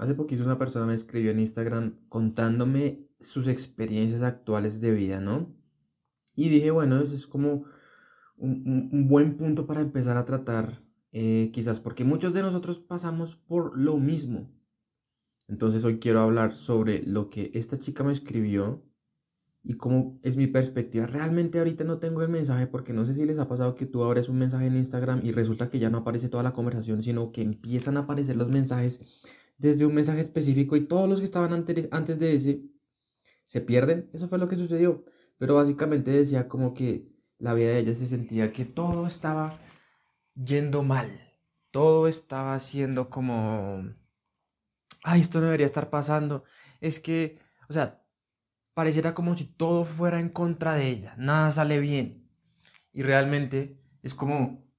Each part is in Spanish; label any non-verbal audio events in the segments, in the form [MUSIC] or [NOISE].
Hace poquito una persona me escribió en Instagram contándome sus experiencias actuales de vida, ¿no? Y dije, bueno, eso es como un, buen punto para empezar a tratar, eh, quizás porque muchos de nosotros pasamos por lo mismo. Entonces hoy quiero hablar sobre lo que esta chica me escribió y cómo es mi perspectiva. Realmente ahorita no tengo el mensaje porque no sé si les ha pasado que tú abres un mensaje en Instagram y resulta que ya no aparece toda la conversación, sino que empiezan a aparecer los mensajes desde un mensaje específico y todos los que estaban antes, antes de ese se pierden. Eso fue lo que sucedió. Pero básicamente decía como que la vida de ella se sentía que todo estaba yendo mal. Todo estaba siendo como... Ay, esto no debería estar pasando. Es que, o sea, pareciera como si todo fuera en contra de ella, nada sale bien. Y realmente es como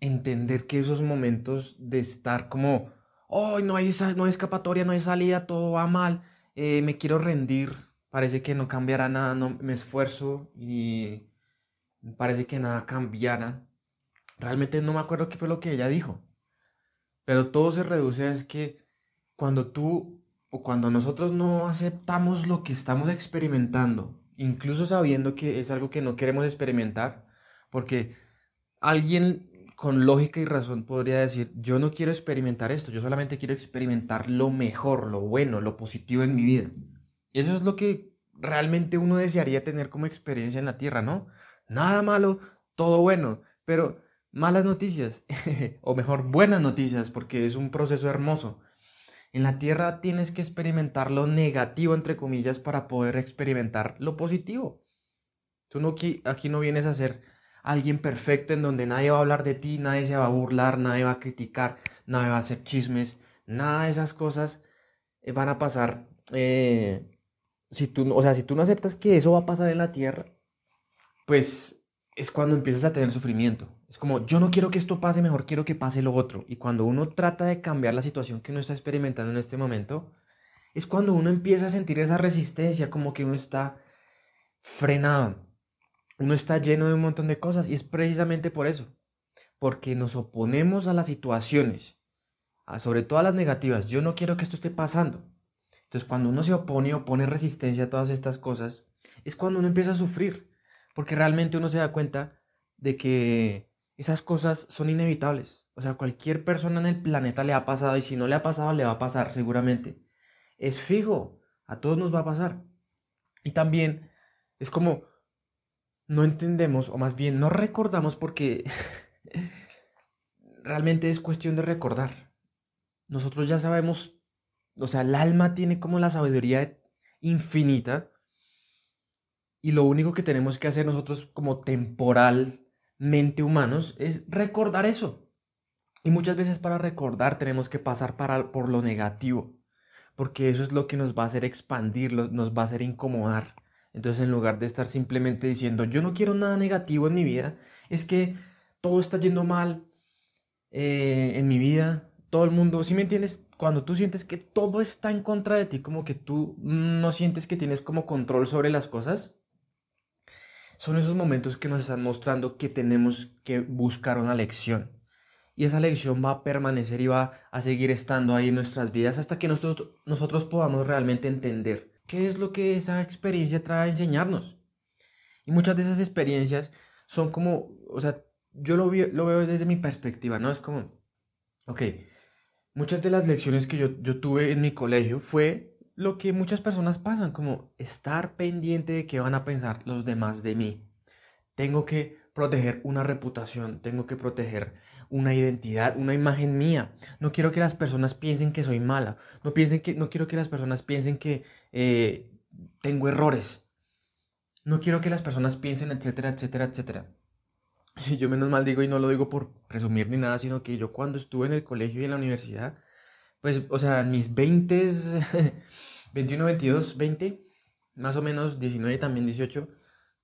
entender que esos momentos de estar como, oh, no hay, no hay escapatoria, no hay salida, todo va mal, eh, me quiero rendir, parece que no cambiará nada, no me esfuerzo y parece que nada cambiará. Realmente no me acuerdo qué fue lo que ella dijo. Pero todo se reduce a es que cuando tú o cuando nosotros no aceptamos lo que estamos experimentando, incluso sabiendo que es algo que no queremos experimentar, porque alguien con lógica y razón podría decir, yo no quiero experimentar esto, yo solamente quiero experimentar lo mejor, lo bueno, lo positivo en mi vida. Y eso es lo que realmente uno desearía tener como experiencia en la Tierra, ¿no? Nada malo, todo bueno, pero malas noticias, [LAUGHS] o mejor, buenas noticias, porque es un proceso hermoso. En la tierra tienes que experimentar lo negativo, entre comillas, para poder experimentar lo positivo. Tú no, aquí, no vienes a ser alguien perfecto en donde nadie va a hablar de ti, nadie se va a burlar, nadie va a criticar, nadie va a hacer chismes, nada de esas cosas eh, van a pasar. Eh, si tú, o sea, si tú no aceptas que eso va a pasar en la tierra, pues es cuando empiezas a tener sufrimiento. Es como, yo no quiero que esto pase, mejor quiero que pase lo otro. Y cuando uno trata de cambiar la situación que uno está experimentando en este momento, es cuando uno empieza a sentir esa resistencia, como que uno está frenado. Uno está lleno de un montón de cosas y es precisamente por eso. Porque nos oponemos a las situaciones, sobre todo a las negativas. Yo no quiero que esto esté pasando. Entonces cuando uno se opone o pone resistencia a todas estas cosas, es cuando uno empieza a sufrir porque realmente uno se da cuenta de que esas cosas son inevitables. O sea, cualquier persona en el planeta le ha pasado y si no le ha pasado, le va a pasar seguramente. Es fijo, a todos nos va a pasar. Y también es como no entendemos, o más bien no recordamos porque [LAUGHS] realmente es cuestión de recordar. Nosotros ya sabemos, o sea, el alma tiene como la sabiduría infinita y lo único que tenemos que hacer nosotros como temporalmente humanos es recordar eso. Y muchas veces para recordar tenemos que pasar para, por lo negativo, porque eso es lo que nos va a hacer expandir, nos va a hacer incomodar. Entonces en lugar de estar simplemente diciendo yo no quiero nada negativo en mi vida, es que todo está yendo mal eh, en mi vida, todo el mundo, si me entiendes? Cuando tú sientes que todo está en contra de ti, como que tú no sientes que tienes como control sobre las cosas, son esos momentos que nos están mostrando que tenemos que buscar una lección. Y esa lección va a permanecer y va a seguir estando ahí en nuestras vidas hasta que nosotros, nosotros podamos realmente entender qué es lo que esa experiencia trae a enseñarnos. Y muchas de esas experiencias son como, o sea, yo lo, lo veo desde mi perspectiva, ¿no? Es como, ok, muchas de las lecciones que yo, yo tuve en mi colegio fue lo que muchas personas pasan, como estar pendiente de qué van a pensar los demás de mí. Tengo que proteger una reputación, tengo que proteger una identidad, una imagen mía. No quiero que las personas piensen que soy mala, no, piensen que, no quiero que las personas piensen que eh, tengo errores. No quiero que las personas piensen, etcétera, etcétera, etcétera. Y [LAUGHS] yo menos mal digo, y no lo digo por presumir ni nada, sino que yo cuando estuve en el colegio y en la universidad, pues, o sea, mis 20, 21, 22, 20, más o menos 19 también 18,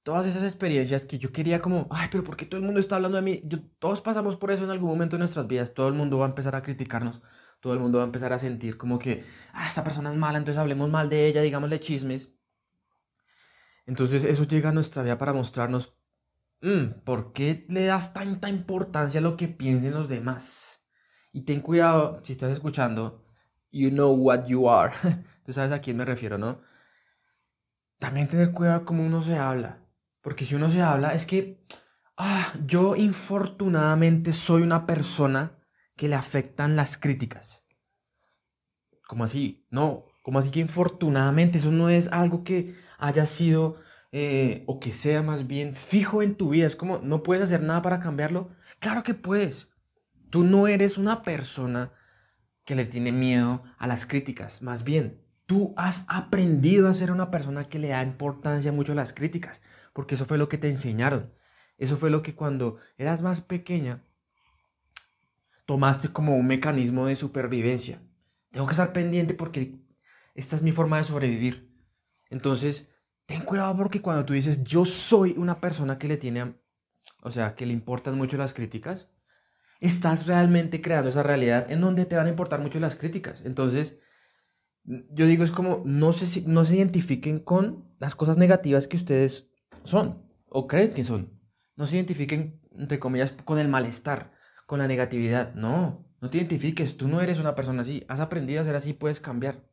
todas esas experiencias que yo quería como, ay, pero ¿por qué todo el mundo está hablando de mí? Yo, todos pasamos por eso en algún momento de nuestras vidas, todo el mundo va a empezar a criticarnos, todo el mundo va a empezar a sentir como que, ah, esta persona es mala, entonces hablemos mal de ella, digámosle chismes. Entonces eso llega a nuestra vida para mostrarnos, mm, ¿por qué le das tanta importancia a lo que piensen los demás? Y ten cuidado, si estás escuchando, you know what you are. [LAUGHS] Tú sabes a quién me refiero, ¿no? También tener cuidado como uno se habla. Porque si uno se habla, es que ah, yo infortunadamente soy una persona que le afectan las críticas. ¿Cómo así? No, como así que infortunadamente eso no es algo que haya sido eh, o que sea más bien fijo en tu vida. Es como, no puedes hacer nada para cambiarlo. Claro que puedes. Tú no eres una persona que le tiene miedo a las críticas. Más bien, tú has aprendido a ser una persona que le da importancia mucho a las críticas. Porque eso fue lo que te enseñaron. Eso fue lo que cuando eras más pequeña tomaste como un mecanismo de supervivencia. Tengo que estar pendiente porque esta es mi forma de sobrevivir. Entonces, ten cuidado porque cuando tú dices yo soy una persona que le tiene, o sea, que le importan mucho las críticas, estás realmente creando esa realidad en donde te van a importar mucho las críticas. Entonces, yo digo, es como no se, no se identifiquen con las cosas negativas que ustedes son o creen que son. No se identifiquen, entre comillas, con el malestar, con la negatividad. No, no te identifiques, tú no eres una persona así. Has aprendido a ser así, puedes cambiar.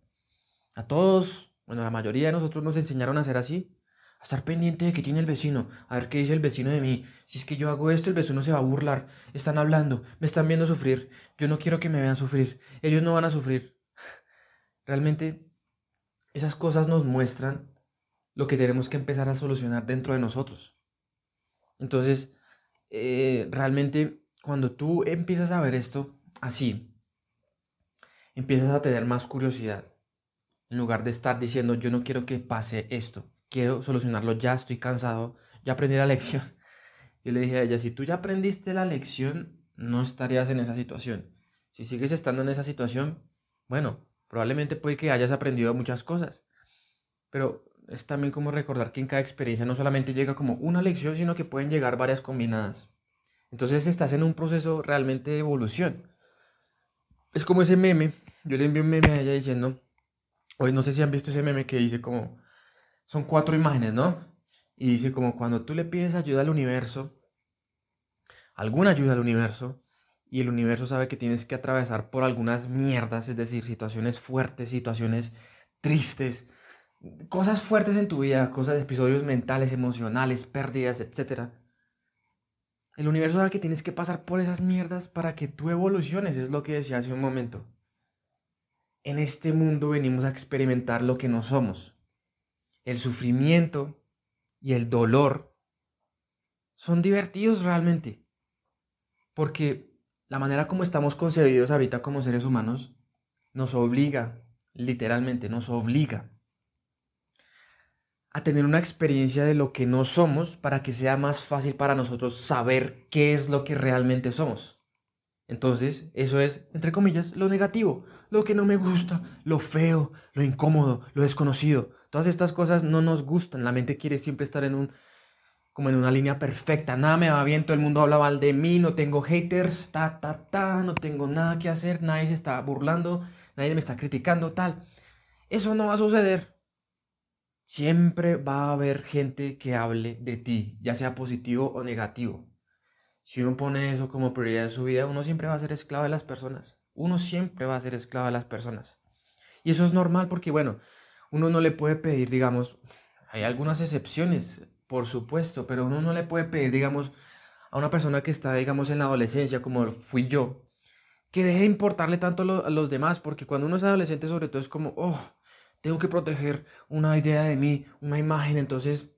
A todos, bueno, a la mayoría de nosotros nos enseñaron a ser así. A estar pendiente de qué tiene el vecino, a ver qué dice el vecino de mí. Si es que yo hago esto, el vecino se va a burlar. Están hablando, me están viendo sufrir. Yo no quiero que me vean sufrir. Ellos no van a sufrir. [LAUGHS] Realmente, esas cosas nos muestran lo que tenemos que empezar a solucionar dentro de nosotros. Entonces, eh, realmente, cuando tú empiezas a ver esto así, empiezas a tener más curiosidad en lugar de estar diciendo, yo no quiero que pase esto, quiero solucionarlo ya, estoy cansado, ya aprendí la lección. [LAUGHS] Yo le dije a ella, si tú ya aprendiste la lección, no estarías en esa situación. Si sigues estando en esa situación, bueno, probablemente puede que hayas aprendido muchas cosas. Pero es también como recordar que en cada experiencia no solamente llega como una lección, sino que pueden llegar varias combinadas. Entonces estás en un proceso realmente de evolución. Es como ese meme, yo le envié un meme a ella diciendo, Hoy no sé si han visto ese meme que dice como, son cuatro imágenes, ¿no? Y dice como cuando tú le pides ayuda al universo, alguna ayuda al universo, y el universo sabe que tienes que atravesar por algunas mierdas, es decir, situaciones fuertes, situaciones tristes, cosas fuertes en tu vida, cosas, episodios mentales, emocionales, pérdidas, etc. El universo sabe que tienes que pasar por esas mierdas para que tú evoluciones, es lo que decía hace un momento en este mundo venimos a experimentar lo que no somos. El sufrimiento y el dolor son divertidos realmente. Porque la manera como estamos concebidos ahorita como seres humanos nos obliga, literalmente nos obliga a tener una experiencia de lo que no somos para que sea más fácil para nosotros saber qué es lo que realmente somos. Entonces, eso es, entre comillas, lo negativo, lo que no me gusta, lo feo, lo incómodo, lo desconocido. Todas estas cosas no nos gustan. La mente quiere siempre estar en un como en una línea perfecta. Nada me va bien, todo el mundo habla mal de mí, no tengo haters, ta ta ta, no tengo nada que hacer, nadie se está burlando, nadie me está criticando, tal. Eso no va a suceder. Siempre va a haber gente que hable de ti, ya sea positivo o negativo. Si uno pone eso como prioridad en su vida, uno siempre va a ser esclavo de las personas. Uno siempre va a ser esclavo de las personas. Y eso es normal porque, bueno, uno no le puede pedir, digamos, hay algunas excepciones, por supuesto, pero uno no le puede pedir, digamos, a una persona que está, digamos, en la adolescencia, como fui yo, que deje de importarle tanto a los demás, porque cuando uno es adolescente, sobre todo, es como, oh, tengo que proteger una idea de mí, una imagen, entonces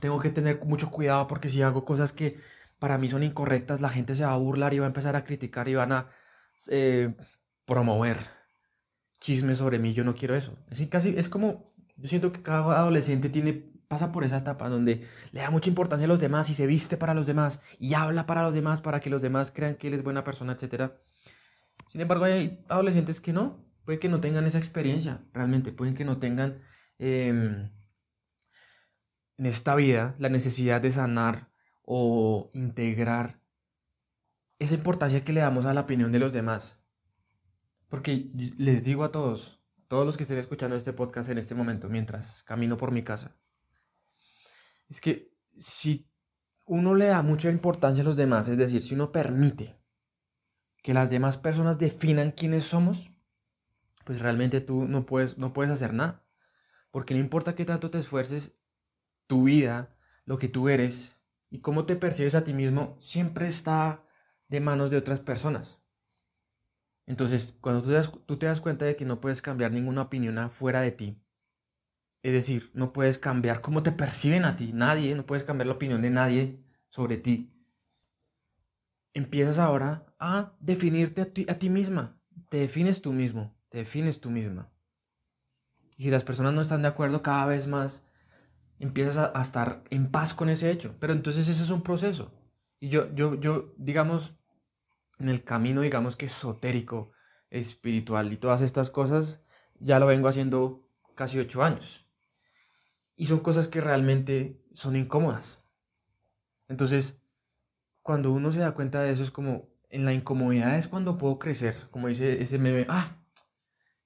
tengo que tener mucho cuidado porque si hago cosas que para mí son incorrectas, la gente se va a burlar y va a empezar a criticar y van a eh, promover chismes sobre mí. Yo no quiero eso. Es casi, es como, yo siento que cada adolescente tiene, pasa por esa etapa donde le da mucha importancia a los demás y se viste para los demás y habla para los demás para que los demás crean que él es buena persona, etc. Sin embargo, hay adolescentes que no, puede que no tengan esa experiencia, realmente, pueden que no tengan em, en esta vida la necesidad de sanar o integrar esa importancia que le damos a la opinión de los demás. Porque les digo a todos, todos los que estén escuchando este podcast en este momento, mientras camino por mi casa, es que si uno le da mucha importancia a los demás, es decir, si uno permite que las demás personas definan quiénes somos, pues realmente tú no puedes, no puedes hacer nada. Porque no importa qué tanto te esfuerces, tu vida, lo que tú eres y cómo te percibes a ti mismo, siempre está de manos de otras personas. Entonces, cuando tú te, das, tú te das cuenta de que no puedes cambiar ninguna opinión afuera de ti, es decir, no puedes cambiar cómo te perciben a ti, nadie, no puedes cambiar la opinión de nadie sobre ti, empiezas ahora a definirte a ti, a ti misma, te defines tú mismo, te defines tú misma. Y si las personas no están de acuerdo, cada vez más empiezas a, estar en paz con ese hecho. Pero entonces eso es un proceso. Y yo, yo, yo, digamos, en el camino, digamos que esotérico, espiritual y todas estas cosas, ya lo vengo haciendo casi ocho años. Y son cosas que realmente son incómodas. Entonces, cuando uno se da cuenta de eso, es como, en la incomodidad es cuando puedo crecer, como dice ese meme, ah,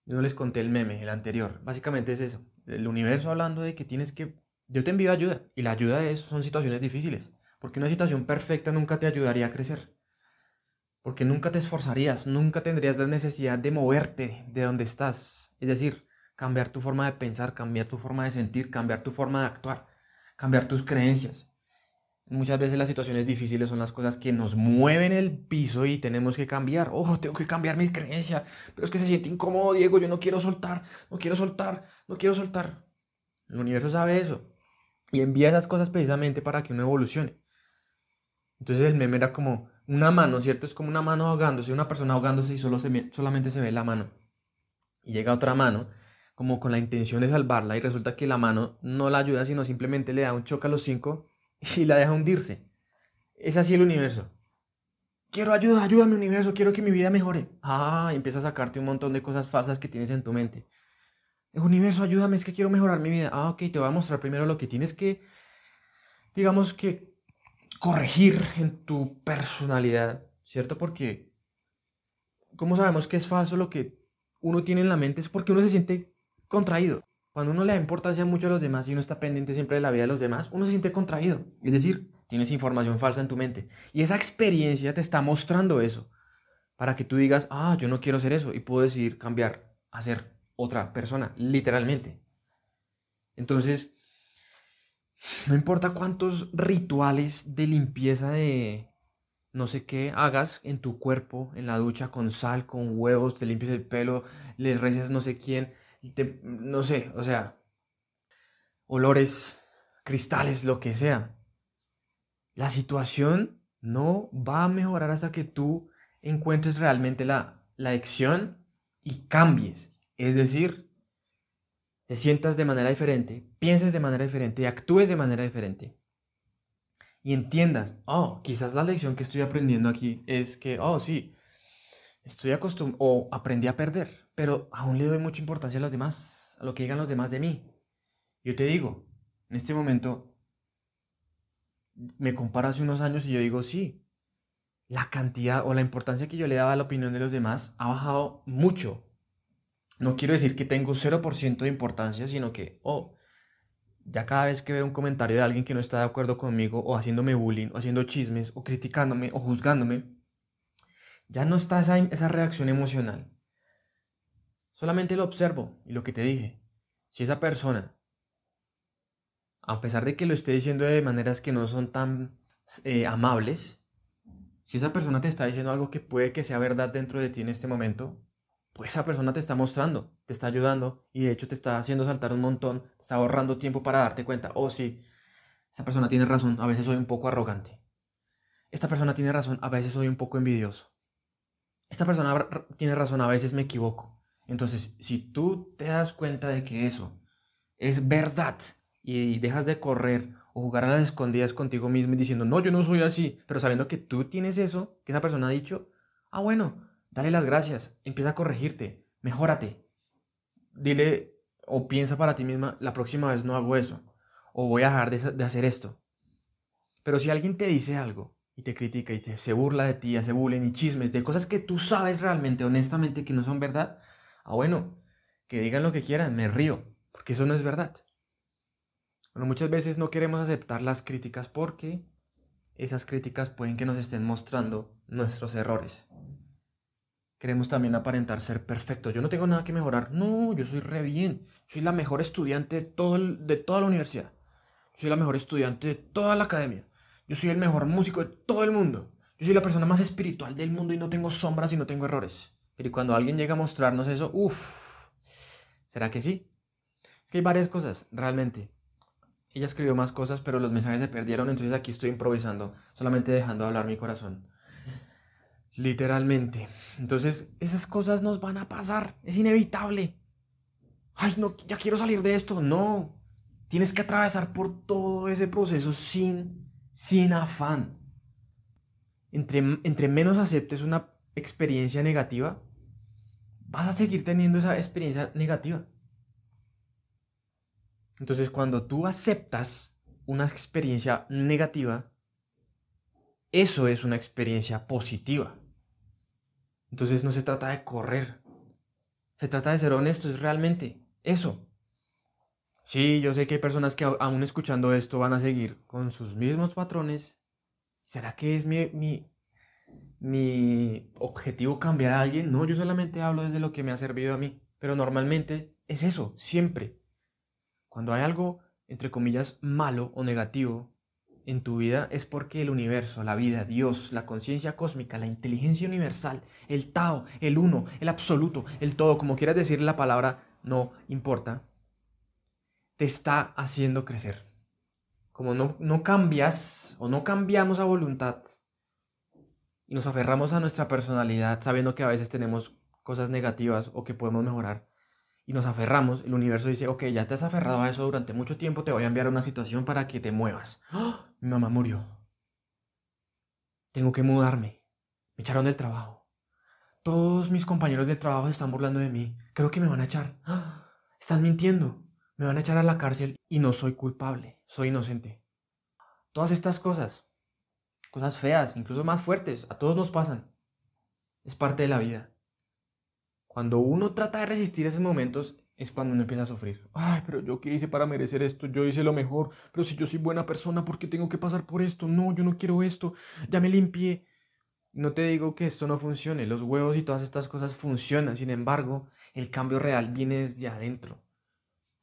yo no les conté el meme, el anterior, básicamente es eso, el universo hablando de que tienes que, yo te envío ayuda, y la ayuda de eso son situaciones difíciles, porque una situación perfecta nunca te ayudaría a crecer, porque nunca te esforzarías, nunca tendrías la necesidad de moverte de donde estás, es decir, cambiar tu forma de pensar, cambiar tu forma de sentir, cambiar tu forma de actuar, cambiar tus creencias. Muchas veces las situaciones difíciles son las cosas que nos mueven el piso y tenemos que cambiar. Oh, tengo que cambiar mi creencia. Pero es que se siente incómodo, Diego. Yo no quiero soltar, no quiero soltar, no quiero soltar. El universo sabe eso. Y envía esas cosas precisamente para que uno evolucione. Entonces el meme era como una mano, ¿cierto? Es como una mano ahogándose, una persona ahogándose y solo solamente se ve la mano. Y llega otra mano, como con la intención de salvarla, y resulta que la mano no la ayuda, sino simplemente le da un choque a los cinco [LAUGHS] y la deja hundirse. Es así el universo. Quiero ayuda, ayúdame universo, quiero que mi vida mejore. Ah, y empieza a sacarte un montón de cosas falsas que tienes en tu mente. Universo, ayúdame, es que quiero mejorar mi vida. Ah, ok, te voy a mostrar primero lo que tienes que, digamos que, corregir en tu personalidad, ¿cierto? Porque, ¿cómo sabemos que es falso lo que uno tiene en la mente? Es porque uno se siente contraído. Cuando uno le da importancia mucho a los demás y uno está pendiente siempre de la vida de los demás, uno se siente contraído. Es decir, tienes información falsa en tu mente. Y esa experiencia te está mostrando eso. Para que tú digas, ah, yo no quiero ser eso. Y puedo decidir cambiar a ser otra persona, literalmente. Entonces, no importa cuántos rituales de limpieza de no sé qué hagas en tu cuerpo, en la ducha, con sal, con huevos, te limpias el pelo, le reces no sé quién no sé, o sea, olores, cristales, lo que sea. La situación no va a mejorar hasta que tú encuentres realmente la, la y cambies. Es decir, te sientas de manera diferente, pienses de manera diferente actúes de manera diferente. Y entiendas, oh, quizás la lección que estoy aprendiendo aquí es que, oh, sí, estoy acostumbrado o aprendí a perder pero aún le doy mucha importancia a los demás, a lo que digan los demás de mí. Yo te digo, en este momento me comparo hace unos años y yo digo, sí, la cantidad o la importancia que yo le daba a la opinión de los demás ha bajado mucho. No quiero decir que tengo 0% de importancia, sino que, oh, ya cada vez que veo un comentario de alguien que no está de acuerdo conmigo, o haciéndome bullying, o haciendo chismes, o criticándome, o juzgándome, ya no está esa, esa reacción emocional. Solamente lo observo y lo que te dije. Si esa persona, a pesar de que lo esté diciendo de maneras que no son tan eh, amables, si esa persona te está diciendo algo que puede que sea verdad dentro de ti en este momento, pues esa persona te está mostrando, te está ayudando y de hecho te está haciendo saltar un montón, te está ahorrando tiempo para darte cuenta, oh sí, esa persona tiene razón, a veces soy un poco arrogante. Esta persona tiene razón, a veces soy un poco envidioso. Esta persona tiene razón, a veces me equivoco. Entonces, si tú te das cuenta de que eso es verdad y dejas de correr o jugar a las escondidas contigo mismo y diciendo, no, yo no soy así, pero sabiendo que tú tienes eso, que esa persona ha dicho, ah, bueno, dale las gracias, empieza a corregirte, mejórate. Dile o piensa para ti misma, la próxima vez no hago eso, o voy a dejar de, hacer esto. Pero si alguien te dice algo y te critica y te, se burla de ti, hace bullying y chismes de cosas que tú sabes realmente, honestamente, que no son verdad, Ah, bueno, que digan lo que quieran, me río, porque eso no es verdad. Bueno, muchas veces no queremos aceptar las críticas porque esas críticas pueden que nos estén mostrando nuestros errores. queremos también aparentar ser perfectos. Yo no tengo nada que mejorar. No, yo soy re bien. Soy la mejor estudiante de, de toda la universidad. Soy la mejor estudiante de toda la academia. Yo soy el mejor músico de todo el mundo. Yo soy la persona más espiritual del mundo y no tengo sombras y no tengo errores. Pero cuando alguien llega a mostrarnos eso, uff, ¿será que sí? Es que hay varias cosas, realmente. Ella escribió más cosas, pero los mensajes se perdieron, entonces aquí estoy improvisando, solamente dejando hablar mi corazón. Literalmente. Entonces, esas cosas nos van a pasar. Es inevitable. Ay, no, ya quiero salir de esto. No. Tienes que atravesar por todo ese proceso sin, sin afán. Entre, entre menos aceptes una experiencia negativa, vas a seguir teniendo esa experiencia negativa. Entonces, cuando tú aceptas una experiencia negativa, eso es una experiencia positiva. Entonces no se trata de correr. Se trata de ser honestos realmente. Eso. Sí, yo sé que hay personas que aún escuchando esto van a seguir con sus mismos patrones. ¿Será que es mi, mi, mi objetivo cambiar a alguien? No, yo solamente hablo desde lo que me ha servido a mí. Pero normalmente es eso, siempre. Cuando hay algo, entre comillas, malo o negativo, en tu vida es porque el universo, la vida, Dios, la conciencia cósmica, la inteligencia universal, el Tao, el uno, el absoluto, el todo, como quieras decir la palabra, no importa, te está haciendo crecer. Como no, no cambias o no cambiamos a voluntad y nos aferramos a nuestra personalidad sabiendo que a veces tenemos cosas negativas o que podemos mejorar, y nos aferramos, el universo dice, ok, ya te has aferrado a eso durante mucho tiempo, te voy a enviar una situación para que te muevas. ¡Ah! Mi mamá murió. Tengo que mudarme. Me echaron del trabajo. Todos mis compañeros del trabajo se están burlando de mí. Creo que me van a echar. ¡Ah! Están mintiendo. Me van a echar a la cárcel y no soy culpable. Soy inocente. Todas estas cosas, cosas feas, incluso más fuertes, a todos nos pasan. Es parte de la vida. Cuando uno trata de resistir esos momentos es cuando uno empieza a sufrir. Ay, pero yo qué hice para merecer esto, yo hice lo mejor, pero si yo soy buena persona, ¿por qué tengo que pasar por esto? No, yo no quiero esto, ya me limpié. No te digo que esto no funcione, los huevos y todas estas cosas funcionan, sin embargo, el cambio real viene desde adentro.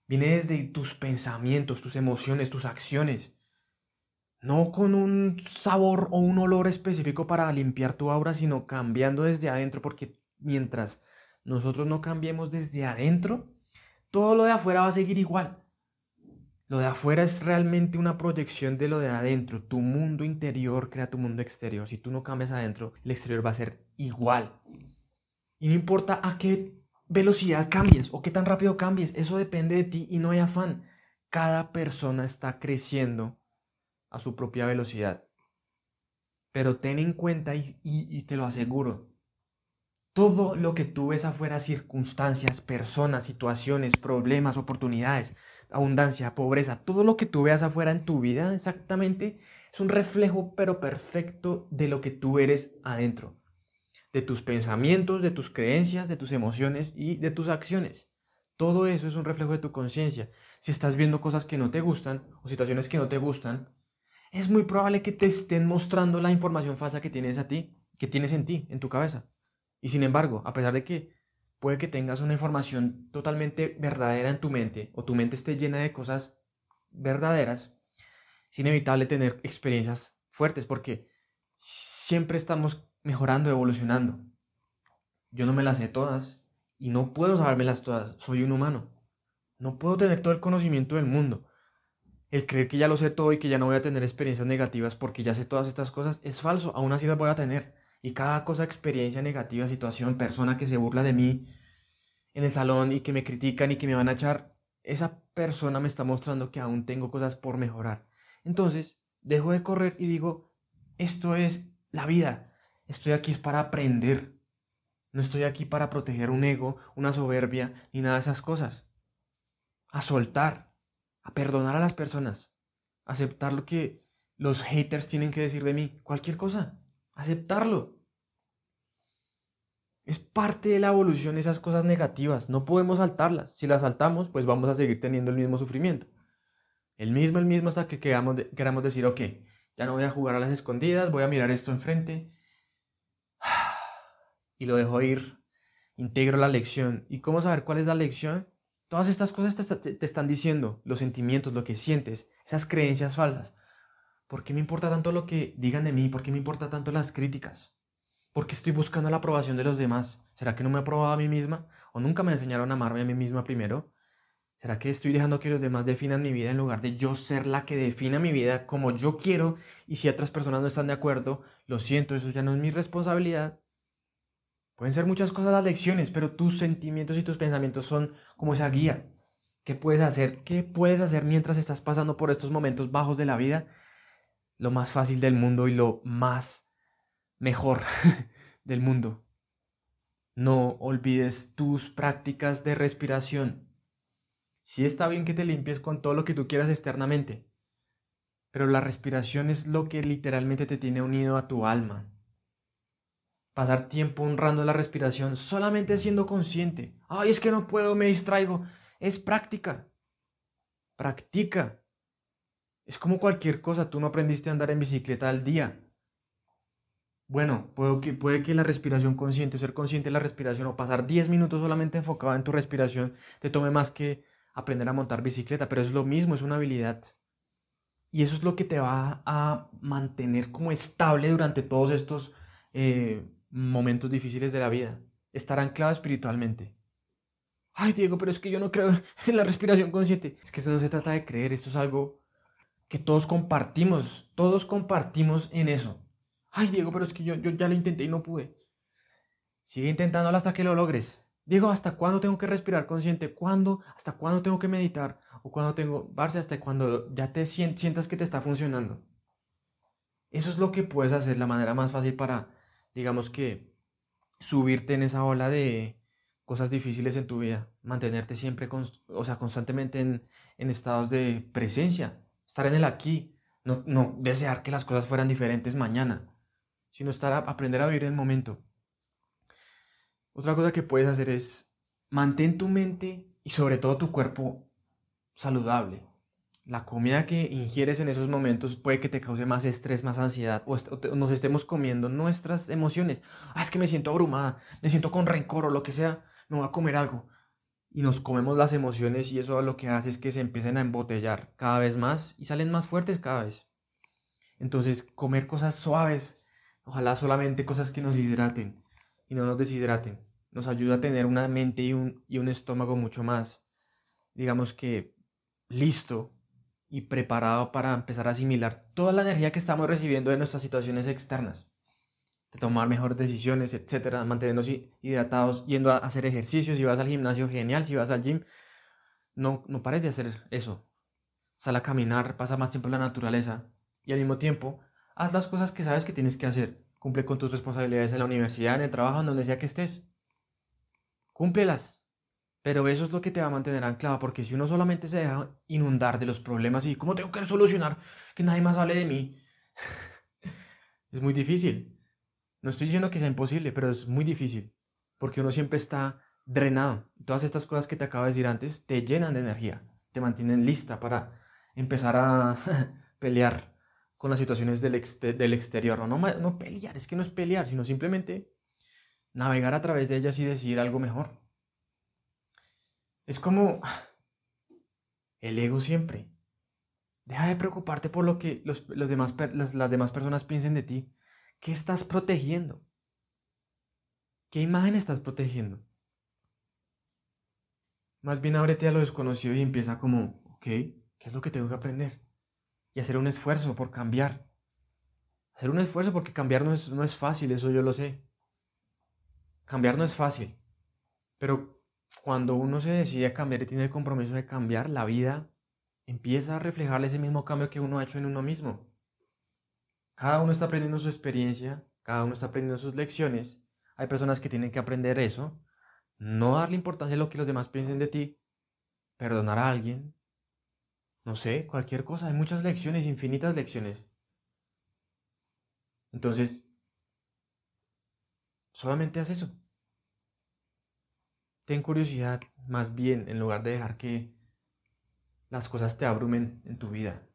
Viene desde tus pensamientos, tus emociones, tus acciones. No con un sabor o un olor específico para limpiar tu aura, sino cambiando desde adentro, porque mientras nosotros no cambiemos desde adentro, todo lo de afuera va a seguir igual. Lo de afuera es realmente una proyección de lo de adentro. Tu mundo interior crea tu mundo exterior. Si tú no cambias adentro, el exterior va a ser igual. Y no importa a qué velocidad cambies o qué tan rápido cambies, eso depende de ti y no hay afán. Cada persona está creciendo a su propia velocidad. Pero ten en cuenta y, te lo aseguro, todo lo que tú ves afuera, circunstancias, personas, situaciones, problemas, oportunidades, abundancia, pobreza, todo lo que tú veas afuera en tu vida exactamente es un reflejo pero perfecto de lo que tú eres adentro, de tus pensamientos, de tus creencias, de tus emociones y de tus acciones. Todo eso es un reflejo de tu conciencia. Si estás viendo cosas que no te gustan o situaciones que no te gustan, es muy probable que te estén mostrando la información falsa que tienes a ti, que tienes en ti, en tu cabeza. Y sin embargo, a pesar de que puede que tengas una información totalmente verdadera en tu mente o tu mente esté llena de cosas verdaderas, es inevitable tener experiencias fuertes porque siempre estamos mejorando, evolucionando. Yo no me las sé todas y no puedo sabérmelas todas, soy un humano. No puedo tener todo el conocimiento del mundo. El creer que ya lo sé todo y que ya no voy a tener experiencias negativas porque ya sé todas estas cosas es falso, aún así las voy a tener. Y cada cosa, experiencia negativa, situación, persona que se burla de mí en el salón y que me critican y que me van a echar, esa persona me está mostrando que aún tengo cosas por mejorar. Entonces, dejo de correr y digo, esto es la vida. Estoy aquí es para aprender. No estoy aquí para proteger un ego, una soberbia, ni nada de esas cosas. A soltar, a perdonar a las personas, aceptar lo que los haters tienen que decir de mí, cualquier cosa. Aceptarlo. Es parte de la evolución esas cosas negativas. No podemos saltarlas. Si las saltamos, pues vamos a seguir teniendo el mismo sufrimiento. El mismo, el mismo hasta que queramos, queramos decir, ok, ya no voy a jugar a las escondidas, voy a mirar esto enfrente. [SIGHS] y lo dejo ir, integro la lección. ¿Y cómo saber cuál es la lección? Todas estas cosas te, te están diciendo, los sentimientos, lo que sientes, esas creencias falsas. ¿Por qué me importa tanto lo que digan de mí? ¿Por qué me importa tanto las críticas? ¿Por qué estoy buscando la aprobación de los demás? ¿Será que no me he aprobado a mí misma? ¿O nunca me enseñaron a amarme a mí misma primero? ¿Será que estoy dejando que los demás definan mi vida en lugar de yo ser la que defina mi vida como yo quiero? Y si otras personas no están de acuerdo, lo siento, eso ya no es mi responsabilidad. Pueden ser muchas cosas las lecciones, pero tus sentimientos y tus pensamientos son como esa guía. ¿Qué puedes hacer? ¿Qué puedes hacer mientras estás pasando por estos momentos bajos de la vida? Lo más fácil del mundo y lo más mejor [LAUGHS] del mundo. No olvides tus prácticas de respiración. Sí está bien que te limpies con todo lo que tú quieras externamente, pero la respiración es lo que literalmente te tiene unido a tu alma. Pasar tiempo honrando la respiración solamente siendo consciente. Ay, es que no puedo, me distraigo. Es práctica. Practica. Es como cualquier cosa, tú no aprendiste a andar en bicicleta al día. Bueno, puede que, puede que la respiración consciente, ser consciente de la respiración o pasar 10 minutos solamente enfocado en tu respiración te tome más que aprender a montar bicicleta, pero es lo mismo, es una habilidad. Y eso es lo que te va a mantener como estable durante todos estos eh, momentos difíciles de la vida. Estar anclado espiritualmente. Ay, Diego, pero es que yo no creo [LAUGHS] en la respiración consciente. Es que esto no se trata de creer, esto es algo que todos compartimos, todos compartimos en eso. Ay, Diego, pero es que yo, yo ya lo intenté y no pude. Sigue intentándolo hasta que lo logres. Diego, ¿hasta cuándo tengo que respirar consciente? ¿Cuándo? ¿Hasta cuándo tengo que meditar? ¿O cuándo tengo, Barce, hasta cuando ya te sientas que te está funcionando? Eso es lo que puedes hacer, la manera más fácil para, digamos que, subirte en esa ola de cosas difíciles en tu vida. Mantenerte siempre, o sea, constantemente en, en, estados de presencia. Estar en el aquí. No, no desear que las cosas fueran diferentes mañana, sino estar a, aprender a vivir el momento. Otra cosa que puedes hacer es mantén tu mente y sobre todo tu cuerpo saludable. La comida que ingieres en esos momentos puede que te cause más estrés, más ansiedad o, nos estemos comiendo nuestras emociones. Ah, es que me siento abrumada, me siento con rencor o lo que sea, me voy a comer algo. Y nos comemos las emociones y eso lo que hace es que se empiecen a embotellar cada vez más y salen más fuertes cada vez. Entonces, comer cosas suaves, ojalá solamente cosas que nos hidraten y no nos deshidraten. Nos ayuda a tener una mente y un, y un estómago mucho más, digamos que, listo y preparado para empezar a asimilar toda la energía que estamos recibiendo de nuestras situaciones externas. De tomar mejores decisiones, etcétera, mantenernos hidratados, yendo a hacer ejercicios, si vas al gimnasio, genial, si vas al gym, no, no pares de hacer eso. Sal a caminar, pasa más tiempo en la naturaleza y al mismo tiempo haz las cosas que sabes que tienes que hacer Cumple con tus responsabilidades en la universidad, en el trabajo, en donde sea que estés. Cúmplelas. Pero eso es lo que te va a mantener anclado, porque si uno solamente se deja inundar de los problemas y cómo tengo que solucionar que nadie más hable de mí, [LAUGHS] es muy difícil. No estoy diciendo que sea imposible, pero es muy difícil, porque uno siempre está drenado. Todas estas cosas que te acabo de decir antes te llenan de energía, te mantienen lista para empezar a [LAUGHS] pelear con las situaciones del, del exterior. No, no, pelear, es que no es pelear, sino simplemente navegar a través de ellas y decir algo mejor. Es como [SIGHS] el ego siempre. Deja de preocuparte por lo que los, demás, las, las demás personas piensen de ti. ¿Qué estás protegiendo? ¿Qué imagen estás protegiendo? Más bien ábrete a lo desconocido y empieza como, ok, ¿qué es lo que tengo que aprender? y hacer un esfuerzo por cambiar. Hacer un esfuerzo porque cambiar no es, no es fácil, eso yo lo sé. Cambiar no es fácil. Pero cuando uno se decide a cambiar y tiene el compromiso de cambiar, la vida empieza a reflejarle ese mismo cambio que uno ha hecho en uno mismo. Cada uno está aprendiendo su experiencia, cada uno está aprendiendo sus lecciones. Hay personas que tienen que aprender eso, no darle importancia a lo que los demás piensen de ti, perdonar a alguien, no sé, cualquier cosa. Hay muchas lecciones, infinitas lecciones. Entonces, solamente haz eso. Ten curiosidad, más bien, en lugar de dejar que las cosas te abrumen en tu vida.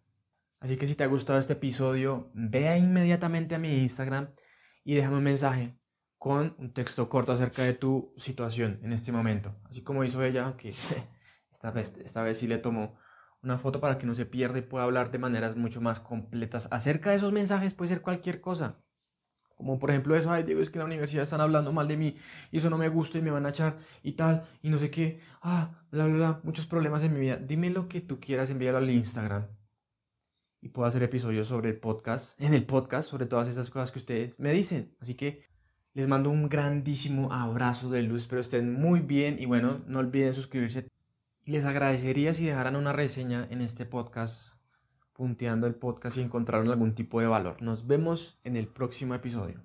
Así que si te ha gustado este episodio, vea inmediatamente a mi Instagram y déjame un mensaje con un texto corto acerca de tu situación en este momento. Así como hizo ella, que [LAUGHS] esta vez, esta vez sí le tomó una foto para que no se pierda y pueda hablar de maneras mucho más completas acerca de esos mensajes, puede ser cualquier cosa. Como por ejemplo eso, ay Diego, es que en la universidad están hablando mal de mí y eso no me gusta y me van a echar y tal y no sé qué. Ah, bla, bla, bla, muchos problemas en mi vida. Dime lo que tú quieras, envíalo al Instagram. Y puedo hacer episodios sobre el podcast, en el podcast, sobre todas esas cosas que ustedes me dicen. Así que les mando un grandísimo abrazo de luz, espero estén muy bien y bueno, no olviden suscribirse. Les agradecería si dejaran una reseña en este podcast punteando el podcast y encontraron algún tipo de valor. Nos vemos en el próximo episodio.